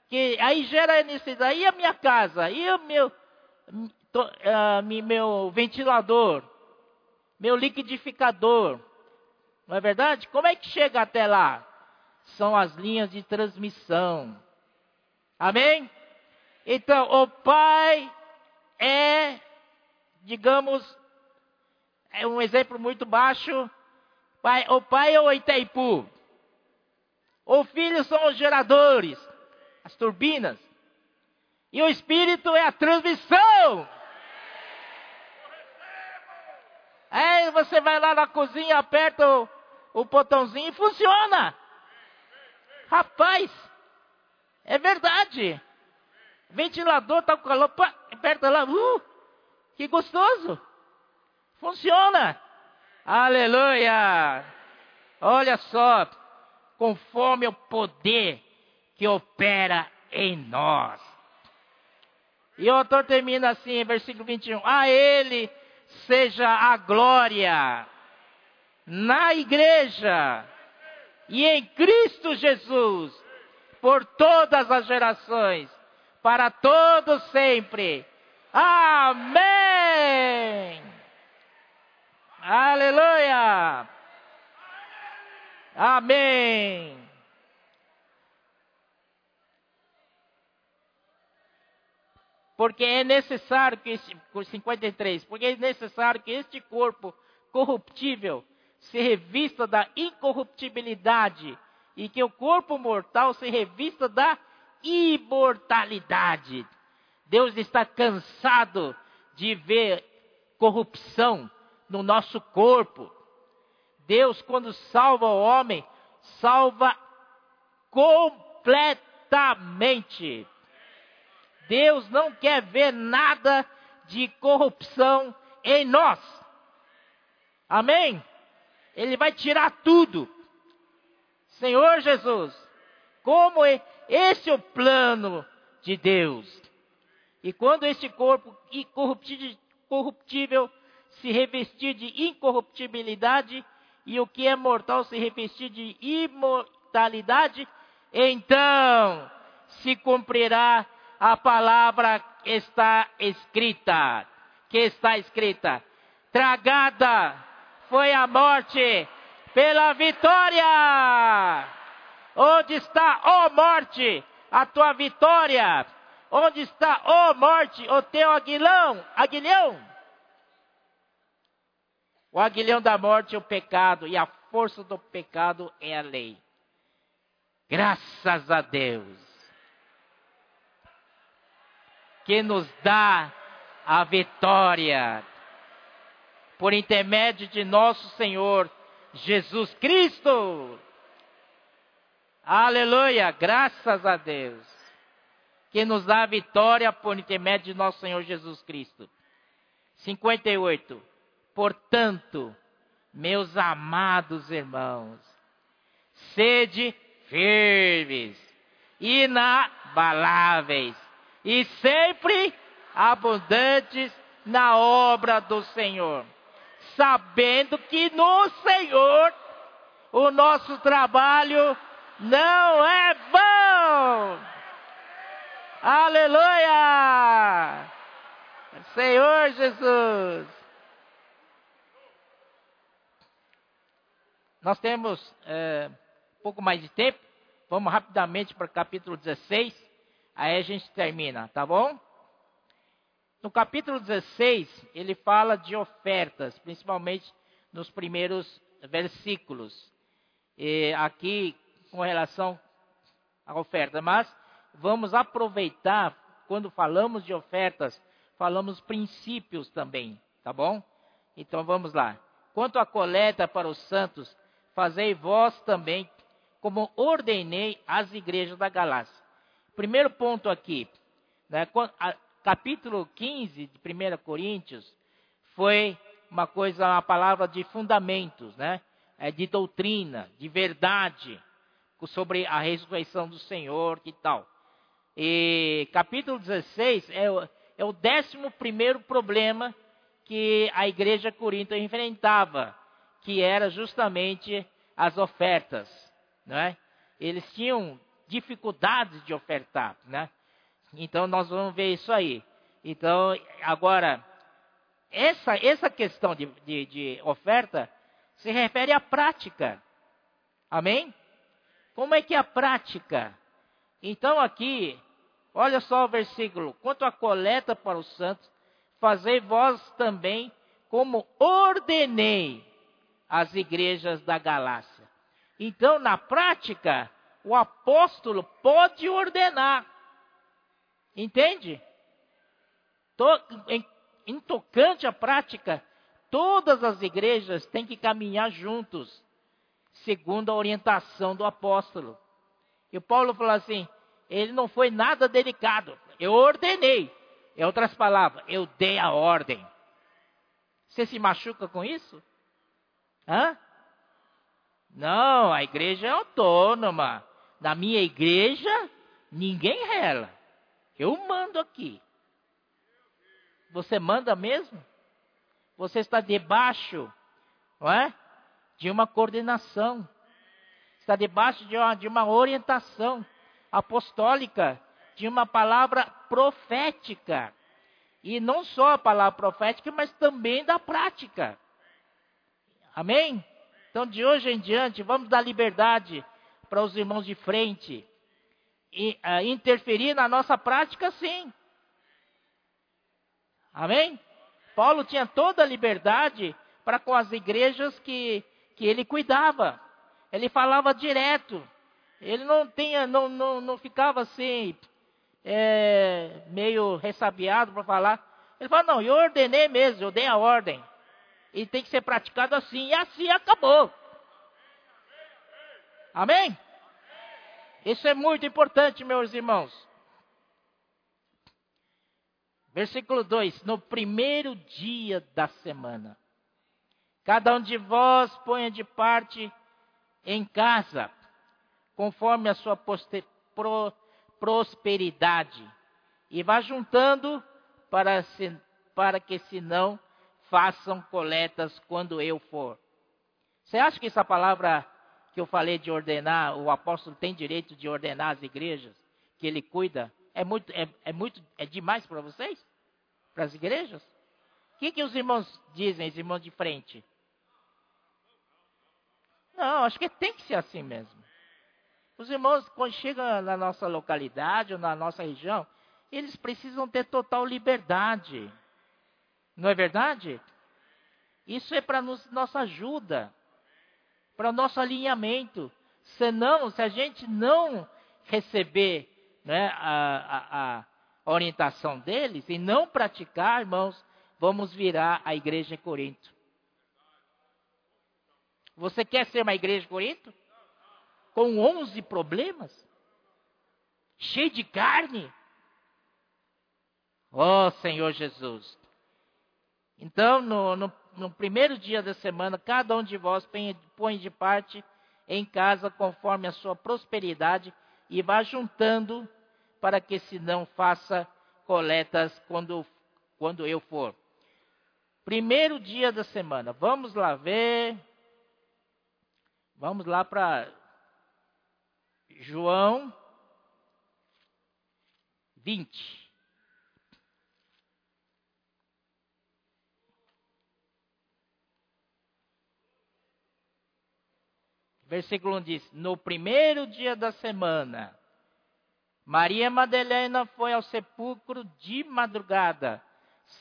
que aí gera necessidade. E a minha casa? E o meu, uh, meu ventilador? Meu liquidificador? Não é verdade? Como é que chega até lá? São as linhas de transmissão. Amém? Então, o Pai é, digamos, é um exemplo muito baixo, Pai, o pai é o Itaipu. O filho são os geradores, as turbinas. E o espírito é a transmissão. Aí você vai lá na cozinha, aperta o, o botãozinho e funciona. Rapaz, é verdade. Ventilador tá com calor, pá, aperta lá, uh, que gostoso. Funciona. Aleluia! Olha só, conforme o poder que opera em nós. E o autor termina assim, versículo 21. A Ele seja a glória na igreja e em Cristo Jesus por todas as gerações, para todos sempre. Amém. Aleluia. Amém. Porque é necessário que, 53, porque é necessário que este corpo corruptível se revista da incorruptibilidade e que o corpo mortal se revista da imortalidade. Deus está cansado de ver corrupção no nosso corpo. Deus, quando salva o homem, salva completamente. Deus não quer ver nada de corrupção em nós. Amém? Ele vai tirar tudo. Senhor Jesus, como é esse é o plano de Deus. E quando esse corpo corruptível se revestir de incorruptibilidade e o que é mortal se revestir de imortalidade, então se cumprirá a palavra que está escrita, que está escrita, tragada foi a morte pela vitória. Onde está, ó oh morte, a tua vitória? Onde está, ó oh morte, o teu aguilhão, aguilhão? O aguilhão da morte é o pecado e a força do pecado é a lei. Graças a Deus que nos dá a vitória por intermédio de nosso Senhor Jesus Cristo. Aleluia, graças a Deus, que nos dá a vitória por intermédio de nosso Senhor Jesus Cristo. 58. Portanto, meus amados irmãos, sede firmes, inabaláveis e sempre abundantes na obra do Senhor sabendo que no Senhor o nosso trabalho não é bom. Aleluia! Senhor Jesus. Nós temos é, pouco mais de tempo. Vamos rapidamente para o capítulo 16. Aí a gente termina, tá bom? No capítulo 16, ele fala de ofertas, principalmente nos primeiros versículos. E aqui, com relação à oferta. Mas vamos aproveitar, quando falamos de ofertas, falamos princípios também, tá bom? Então vamos lá. Quanto à coleta para os santos, fazei vós também, como ordenei às igrejas da Galácia. Primeiro ponto aqui, né, capítulo 15 de 1 Coríntios foi uma coisa, uma palavra de fundamentos, né? É de doutrina, de verdade, sobre a ressurreição do Senhor e tal. E capítulo 16 é, o, é o décimo primeiro problema que a igreja corinta enfrentava, que era justamente as ofertas, né? Eles tinham dificuldades de ofertar, né? Então nós vamos ver isso aí. Então, agora, essa, essa questão de, de, de oferta se refere à prática. Amém? Como é que é a prática? Então aqui, olha só o versículo. Quanto à coleta para os santos, fazei vós também como ordenei as igrejas da Galácia. Então, na prática, o apóstolo pode ordenar. Entende? Em, em tocante à prática, todas as igrejas têm que caminhar juntos, segundo a orientação do apóstolo. E Paulo falou assim: ele não foi nada delicado, eu ordenei. Em outras palavras, eu dei a ordem. Você se machuca com isso? Hã? Não, a igreja é autônoma. Na minha igreja, Ninguém rela. Eu mando aqui. Você manda mesmo? Você está debaixo, não é? De uma coordenação. Está debaixo de uma, de uma orientação apostólica, de uma palavra profética. E não só a palavra profética, mas também da prática. Amém? Então, de hoje em diante, vamos dar liberdade para os irmãos de frente e, uh, interferir na nossa prática, sim. Amém? Paulo tinha toda a liberdade para com as igrejas que, que ele cuidava. Ele falava direto. Ele não, tinha, não, não, não ficava assim, é, meio ressabiado para falar. Ele falou, não, eu ordenei mesmo, eu dei a ordem. E tem que ser praticado assim. E assim acabou. Amém? Isso é muito importante, meus irmãos. Versículo 2: No primeiro dia da semana, cada um de vós ponha de parte em casa, conforme a sua pro, prosperidade, e vá juntando para, se, para que senão façam coletas quando eu for. Você acha que essa palavra que eu falei de ordenar, o apóstolo tem direito de ordenar as igrejas, que ele cuida? É muito, é, é muito, é demais para vocês? Para as igrejas? O que, que os irmãos dizem, os irmãos de frente? Não, acho que tem que ser assim mesmo. Os irmãos, quando chegam na nossa localidade ou na nossa região, eles precisam ter total liberdade. Não é verdade? Isso é para nossa ajuda, para nosso alinhamento. Senão, se a gente não receber né, a, a, a orientação deles e não praticar, irmãos, vamos virar a igreja de Corinto. Você quer ser uma igreja de Corinto? Com 11 problemas? Cheio de carne? Oh, Senhor Jesus. Então, no, no, no, primeiro dia da semana, cada um de vós põe de parte em casa conforme a sua prosperidade e vá juntando para que se não faça coletas quando, quando eu for. Primeiro dia da semana, vamos lá ver. Vamos lá para João 20. Versículo 1 diz: No primeiro dia da semana, Maria Madalena foi ao sepulcro de madrugada,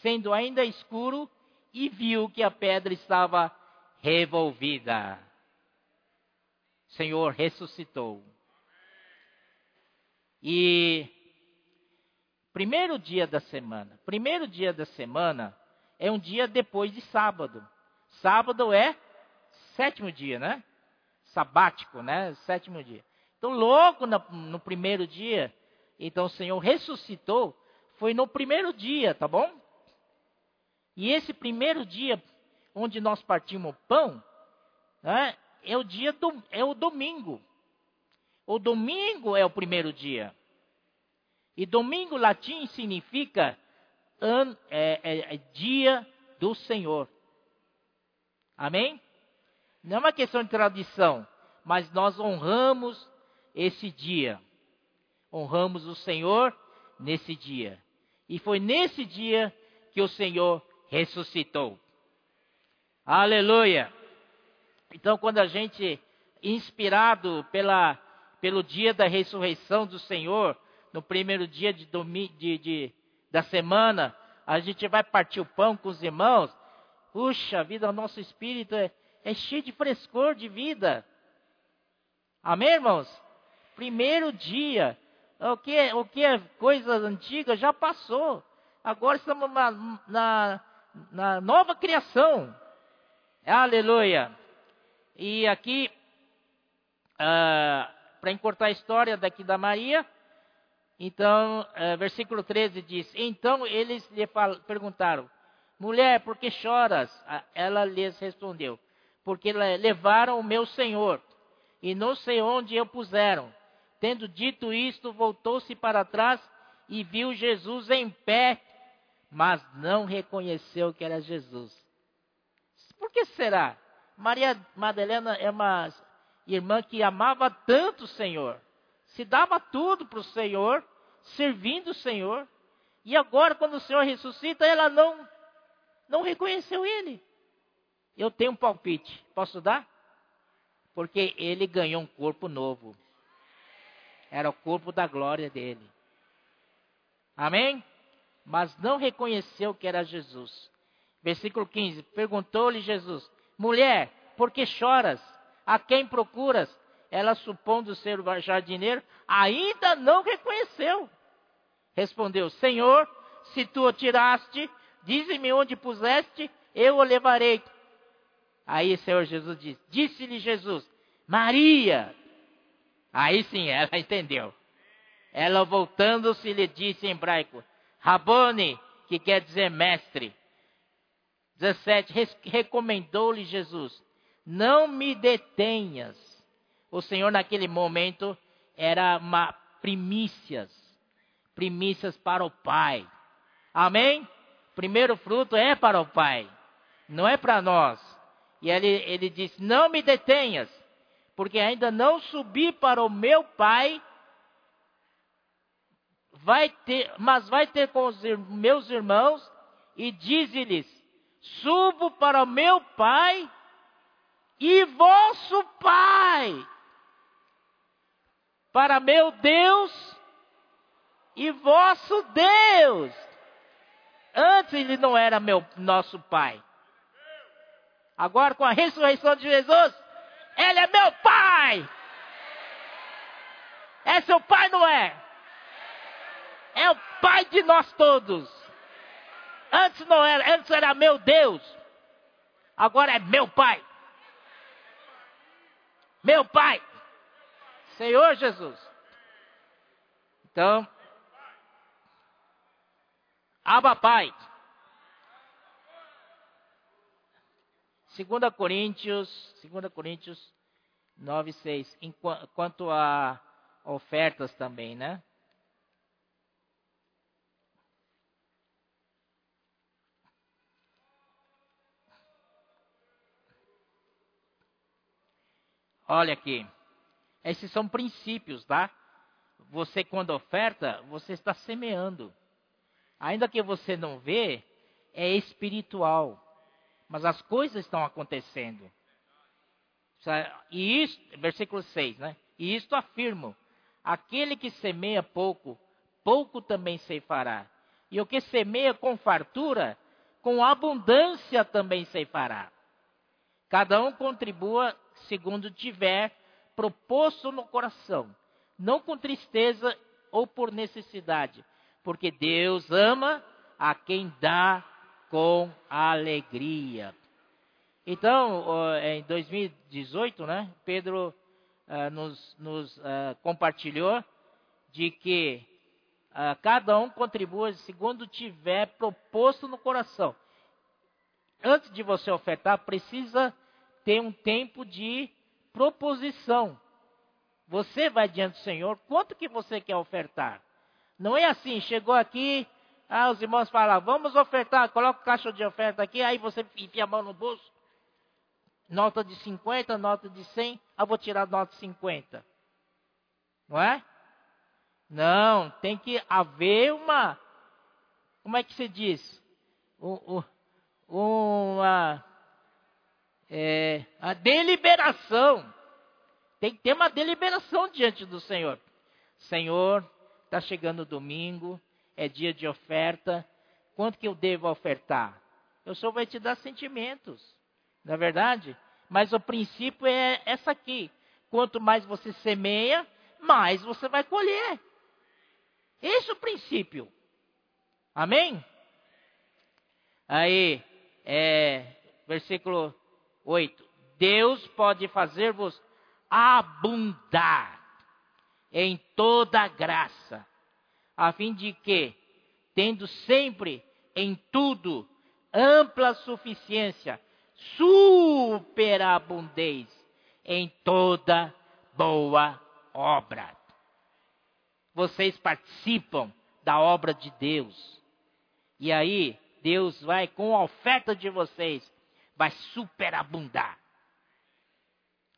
sendo ainda escuro, e viu que a pedra estava revolvida. Senhor ressuscitou. E primeiro dia da semana, primeiro dia da semana é um dia depois de sábado. Sábado é sétimo dia, né? Sabático, né? Sétimo dia. Então, logo no, no primeiro dia, então o Senhor ressuscitou, foi no primeiro dia, tá bom? E esse primeiro dia, onde nós partimos o pão, né, é o dia do, é o domingo. O domingo é o primeiro dia. E domingo latim significa an, é, é, é dia do Senhor. Amém? Não é uma questão de tradição, mas nós honramos esse dia. Honramos o Senhor nesse dia. E foi nesse dia que o Senhor ressuscitou. Aleluia! Então, quando a gente, inspirado pela, pelo dia da ressurreição do Senhor, no primeiro dia de, de, de, da semana, a gente vai partir o pão com os irmãos. Puxa vida, o nosso espírito é, é cheio de frescor de vida. Amém, irmãos? Primeiro dia. O que, é, o que é coisa antiga já passou. Agora estamos na, na, na nova criação. Aleluia. E aqui, uh, para encurtar a história daqui da Maria, então, uh, versículo 13 diz: Então eles lhe perguntaram, mulher, por que choras? Ela lhes respondeu: Porque levaram o meu senhor e não sei onde eu puseram. Tendo dito isto, voltou-se para trás e viu Jesus em pé, mas não reconheceu que era Jesus. Por que será? Maria Madalena é uma irmã que amava tanto o Senhor, se dava tudo para o Senhor, servindo o Senhor, e agora, quando o Senhor ressuscita, ela não, não reconheceu Ele. Eu tenho um palpite, posso dar? Porque ele ganhou um corpo novo. Era o corpo da glória dele. Amém? Mas não reconheceu que era Jesus. Versículo 15: Perguntou-lhe Jesus: Mulher, por que choras? A quem procuras? Ela, supondo ser o jardineiro, ainda não reconheceu. Respondeu: Senhor, se tu o tiraste, dize-me onde puseste, eu o levarei. Aí o Senhor Jesus disse: Disse-lhe Jesus: Maria. Aí sim ela entendeu. Ela voltando-se lhe disse em hebraico: Rabone, que quer dizer mestre. 17. Recomendou-lhe Jesus: Não me detenhas. O Senhor, naquele momento, era uma primícias primícias para o Pai. Amém? Primeiro fruto é para o Pai, não é para nós. E ele, ele diz: Não me detenhas, porque ainda não subi para o meu Pai, vai ter, mas vai ter com os meus irmãos e dize-lhes: Subo para o meu Pai e vosso Pai, para meu Deus e vosso Deus. Antes ele não era meu nosso Pai. Agora com a ressurreição de Jesus, ele é meu Pai. É seu Pai, não é? É o Pai de nós todos. Antes não era, antes era meu Deus. Agora é meu Pai. Meu Pai. Senhor Jesus. Então, Abba Pai. 2 Coríntios, 2 Coríntios 9, 6. Quanto a ofertas também, né? Olha aqui. Esses são princípios, tá? Você, quando oferta, você está semeando ainda que você não vê, é espiritual. Mas as coisas estão acontecendo. E isso, versículo 6, né? E isto afirmo: aquele que semeia pouco, pouco também ceifará. E o que semeia com fartura, com abundância também ceifará. Cada um contribua segundo tiver proposto no coração, não com tristeza ou por necessidade, porque Deus ama a quem dá com alegria. Então, em 2018, né, Pedro uh, nos, nos uh, compartilhou de que cada um contribua segundo tiver proposto no coração. Antes de você ofertar, precisa ter um tempo de proposição. Você vai diante do Senhor, quanto que você quer ofertar? Não é assim, chegou aqui, ah, os irmãos falam, vamos ofertar, coloca o caixa de oferta aqui, aí você enfia a mão no bolso. Nota de 50, nota de 100, ah, vou tirar nota de 50. Não é? Não, tem que haver uma, como é que se diz? uma é, a deliberação. Tem que ter uma deliberação diante do Senhor. Senhor, Está chegando o domingo, é dia de oferta. Quanto que eu devo ofertar? O Senhor vai te dar sentimentos, não é verdade? Mas o princípio é essa aqui. Quanto mais você semeia, mais você vai colher. Esse é o princípio. Amém? Aí, é, versículo 8. Deus pode fazer-vos abundar em toda graça, a fim de que, tendo sempre em tudo ampla suficiência, superabundez em toda boa obra. vocês participam da obra de Deus. E aí, Deus vai, com a oferta de vocês, vai superabundar.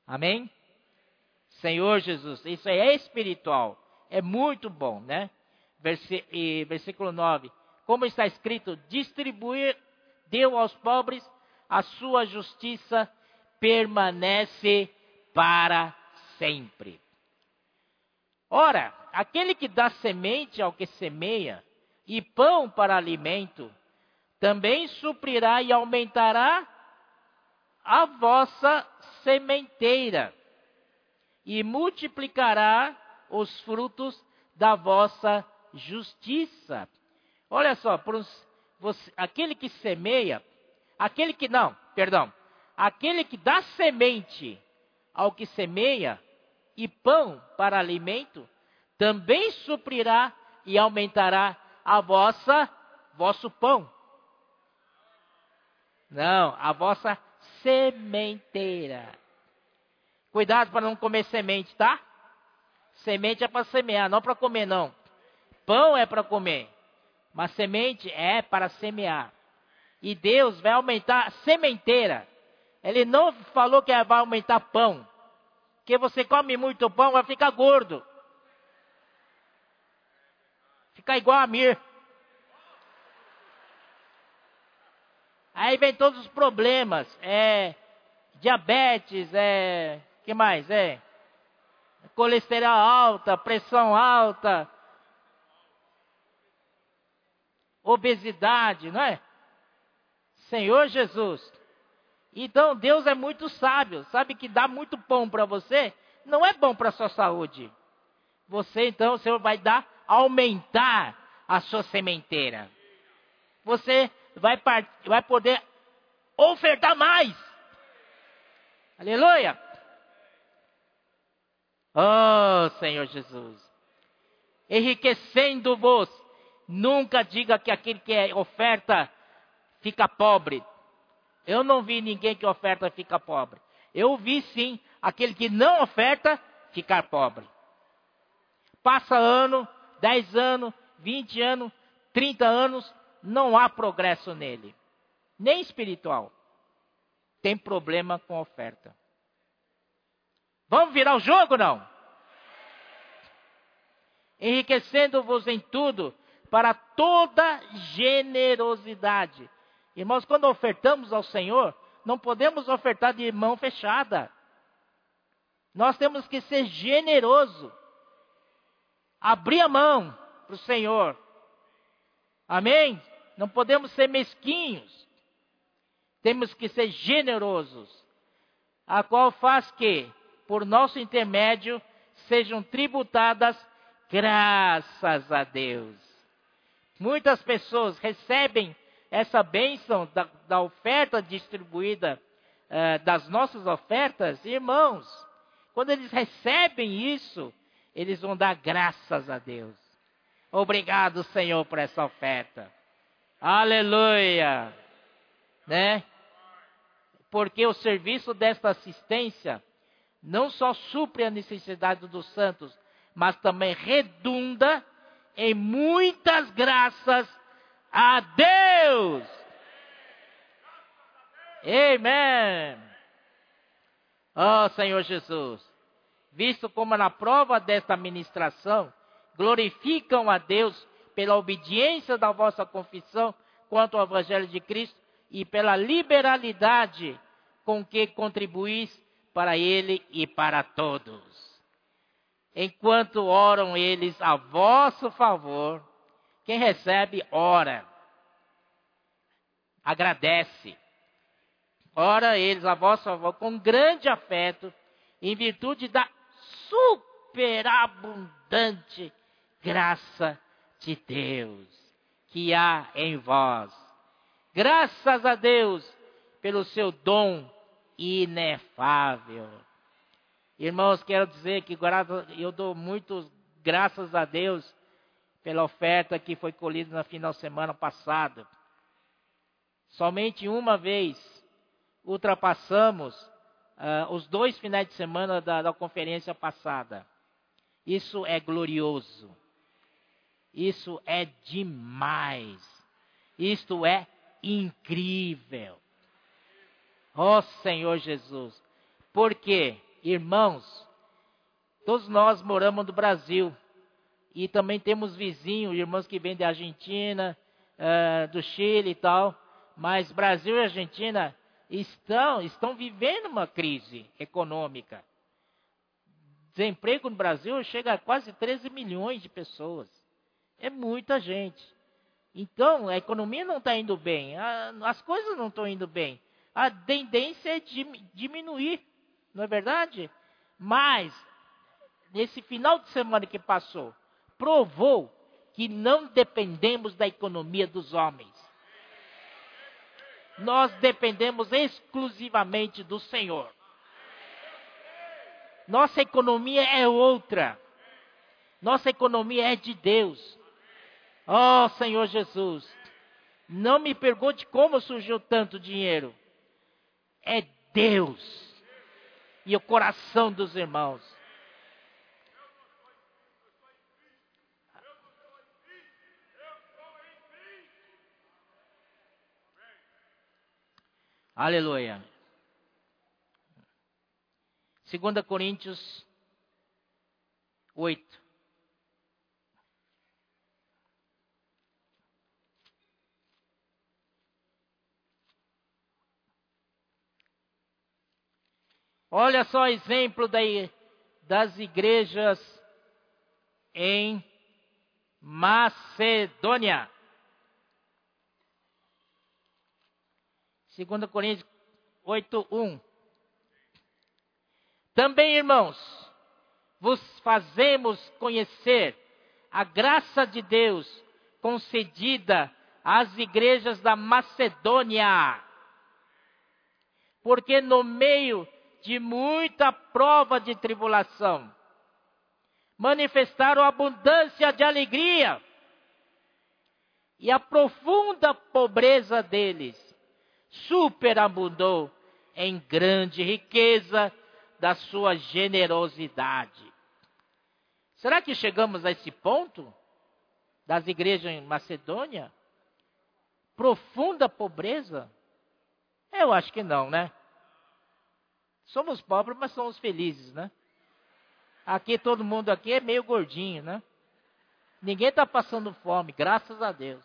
Amém? Senhor Jesus, isso é espiritual. É muito bom, né? Versículo 9. Como está escrito, distribuir, deu aos pobres, a sua justiça permanece para sempre. Ora, aquele que dá semente ao que semeia e pão para alimento, também suprirá e aumentará a vossa sementeira e multiplicará os frutos da vossa justiça. Olha só, aquele que semeia, aquele que não, perdão, aquele que dá semente ao que semeia e pão para alimento, também suprirá e aumentará a vossa vosso pão. Não, a vossa sementeira. Cuidado para não comer semente, tá? Semente é para semear, não para comer não. Pão é para comer, mas semente é para semear. E Deus vai aumentar a sementeira. Ele não falou que vai aumentar pão. Que você come muito pão, vai ficar gordo. Ficar igual a Mir. Aí vem todos os problemas. É diabetes, é. que mais? É. Colesterol alta, pressão alta. Obesidade, não é? Senhor Jesus. Então Deus é muito sábio, sabe que dá muito pão para você, não é bom para sua saúde. Você então, o Senhor vai dar, aumentar a sua sementeira. Você vai, vai poder ofertar mais. Aleluia! Oh, Senhor Jesus. Enriquecendo-vos, nunca diga que aquele que é oferta fica pobre. Eu não vi ninguém que oferta fica pobre. Eu vi sim aquele que não oferta ficar pobre. Passa ano, 10 anos, 20 anos, 30 anos, não há progresso nele. Nem espiritual. Tem problema com oferta. Vamos virar o jogo não? Enriquecendo-vos em tudo para toda generosidade Irmãos, quando ofertamos ao Senhor, não podemos ofertar de mão fechada. Nós temos que ser generoso. Abrir a mão para o Senhor. Amém? Não podemos ser mesquinhos. Temos que ser generosos. A qual faz que, por nosso intermédio, sejam tributadas graças a Deus. Muitas pessoas recebem essa bênção da, da oferta distribuída, uh, das nossas ofertas, irmãos, quando eles recebem isso, eles vão dar graças a Deus. Obrigado, Senhor, por essa oferta. Aleluia! Né? Porque o serviço desta assistência não só supre a necessidade dos santos, mas também redunda em muitas graças a Deus. Amém. Oh Senhor Jesus, visto como na prova desta ministração glorificam a Deus pela obediência da vossa confissão quanto ao Evangelho de Cristo e pela liberalidade com que contribuís para Ele e para todos. Enquanto oram eles a vosso favor, quem recebe, ora. Agradece. Ora eles a vosso favor com grande afeto, em virtude da superabundante graça de Deus que há em vós. Graças a Deus pelo seu dom inefável. Irmãos, quero dizer que eu dou muitas graças a Deus pela oferta que foi colhida na final semana passada. Somente uma vez ultrapassamos uh, os dois finais de semana da, da conferência passada. Isso é glorioso. Isso é demais. Isto é incrível. Ó oh, Senhor Jesus. Porque, irmãos, todos nós moramos no Brasil. E também temos vizinhos, irmãos que vêm da Argentina, uh, do Chile e tal. Mas Brasil e Argentina estão, estão vivendo uma crise econômica. Desemprego no Brasil chega a quase 13 milhões de pessoas. É muita gente. Então, a economia não está indo bem, as coisas não estão indo bem. A tendência é diminuir, não é verdade? Mas, nesse final de semana que passou, provou que não dependemos da economia dos homens. Nós dependemos exclusivamente do Senhor. Nossa economia é outra. Nossa economia é de Deus. Oh, Senhor Jesus, não me pergunte como surgiu tanto dinheiro. É Deus e o coração dos irmãos. Aleluia. 2 Coríntios 8. Olha só exemplo daí, das igrejas em Macedônia. 2 Coríntios 8, 1. Também, irmãos, vos fazemos conhecer a graça de Deus concedida às igrejas da Macedônia. Porque no meio de muita prova de tribulação, manifestaram abundância de alegria e a profunda pobreza deles superabundou em grande riqueza da sua generosidade. Será que chegamos a esse ponto das igrejas em Macedônia? Profunda pobreza? Eu acho que não, né? Somos pobres, mas somos felizes, né? Aqui todo mundo aqui é meio gordinho, né? Ninguém está passando fome, graças a Deus.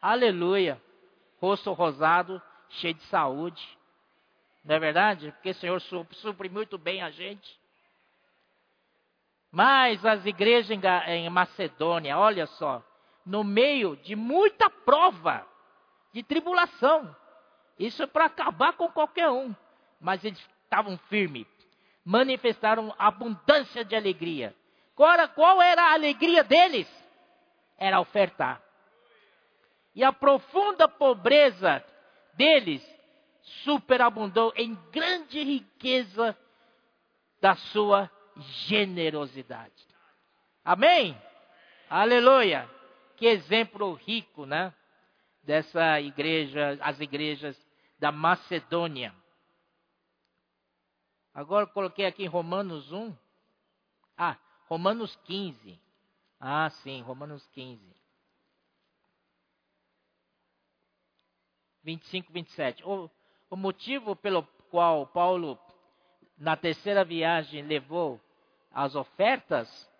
Aleluia. Rosto rosado, cheio de saúde. Não é verdade? Porque o Senhor supre muito bem a gente. Mas as igrejas em Macedônia, olha só, no meio de muita prova, de tribulação. Isso é para acabar com qualquer um mas eles estavam firmes, manifestaram abundância de alegria. Era, qual era a alegria deles? Era ofertar. E a profunda pobreza deles superabundou em grande riqueza da sua generosidade. Amém? Aleluia! Que exemplo rico, né? Dessa igreja, as igrejas da Macedônia. Agora coloquei aqui Romanos 1. Ah, Romanos 15. Ah, sim, Romanos 15. 25, 27. O, o motivo pelo qual Paulo, na terceira viagem, levou as ofertas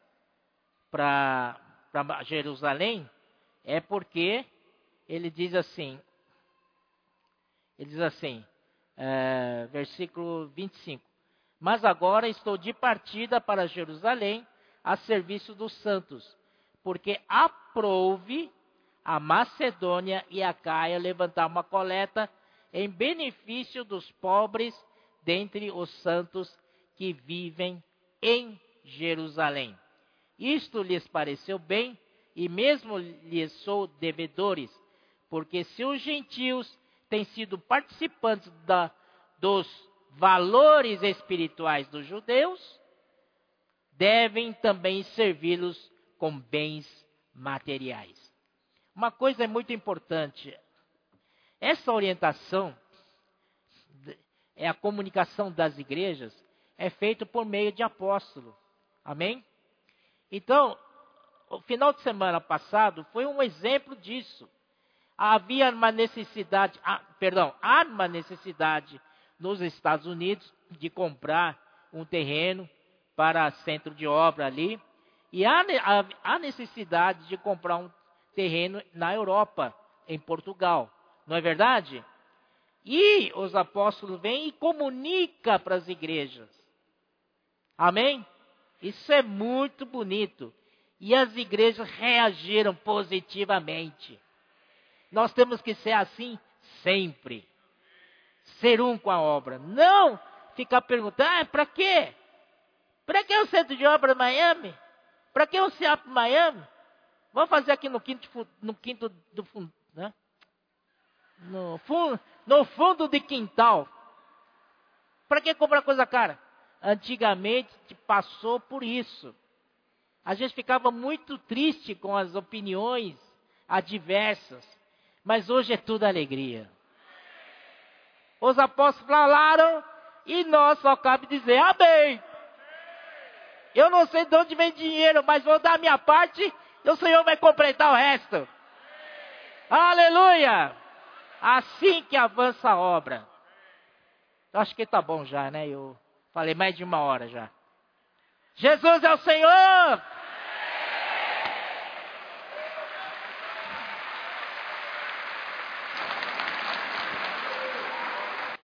para Jerusalém é porque ele diz assim, ele diz assim, é, versículo 25: mas agora estou de partida para Jerusalém a serviço dos santos, porque aprouve a Macedônia e a Caia levantar uma coleta em benefício dos pobres dentre os santos que vivem em Jerusalém. Isto lhes pareceu bem, e mesmo lhes sou devedores, porque se os gentios têm sido participantes da, dos valores espirituais dos judeus, devem também servi-los com bens materiais. Uma coisa é muito importante: essa orientação é a comunicação das igrejas é feita por meio de apóstolo. Amém? Então, o final de semana passado foi um exemplo disso. Havia uma necessidade, ah, perdão, há uma necessidade nos Estados Unidos de comprar um terreno para centro de obra ali. E há, há necessidade de comprar um terreno na Europa, em Portugal. Não é verdade? E os apóstolos vêm e comunicam para as igrejas. Amém? Isso é muito bonito. E as igrejas reagiram positivamente. Nós temos que ser assim sempre. Ser um com a obra. Não ficar perguntando, ah, para quê? Para que o centro de obra Miami? Para que o CIAP Miami? Vamos fazer aqui no quinto, no quinto do fundo, né? No fundo, no fundo de quintal. Para que comprar coisa cara? Antigamente passou por isso. A gente ficava muito triste com as opiniões adversas, mas hoje é tudo alegria. Os apóstolos falaram e nós só cabe dizer amém. Eu não sei de onde vem dinheiro, mas vou dar a minha parte e o Senhor vai completar o resto. Aleluia! Assim que avança a obra. Eu acho que está bom já, né? Eu falei mais de uma hora já. Jesus é o Senhor!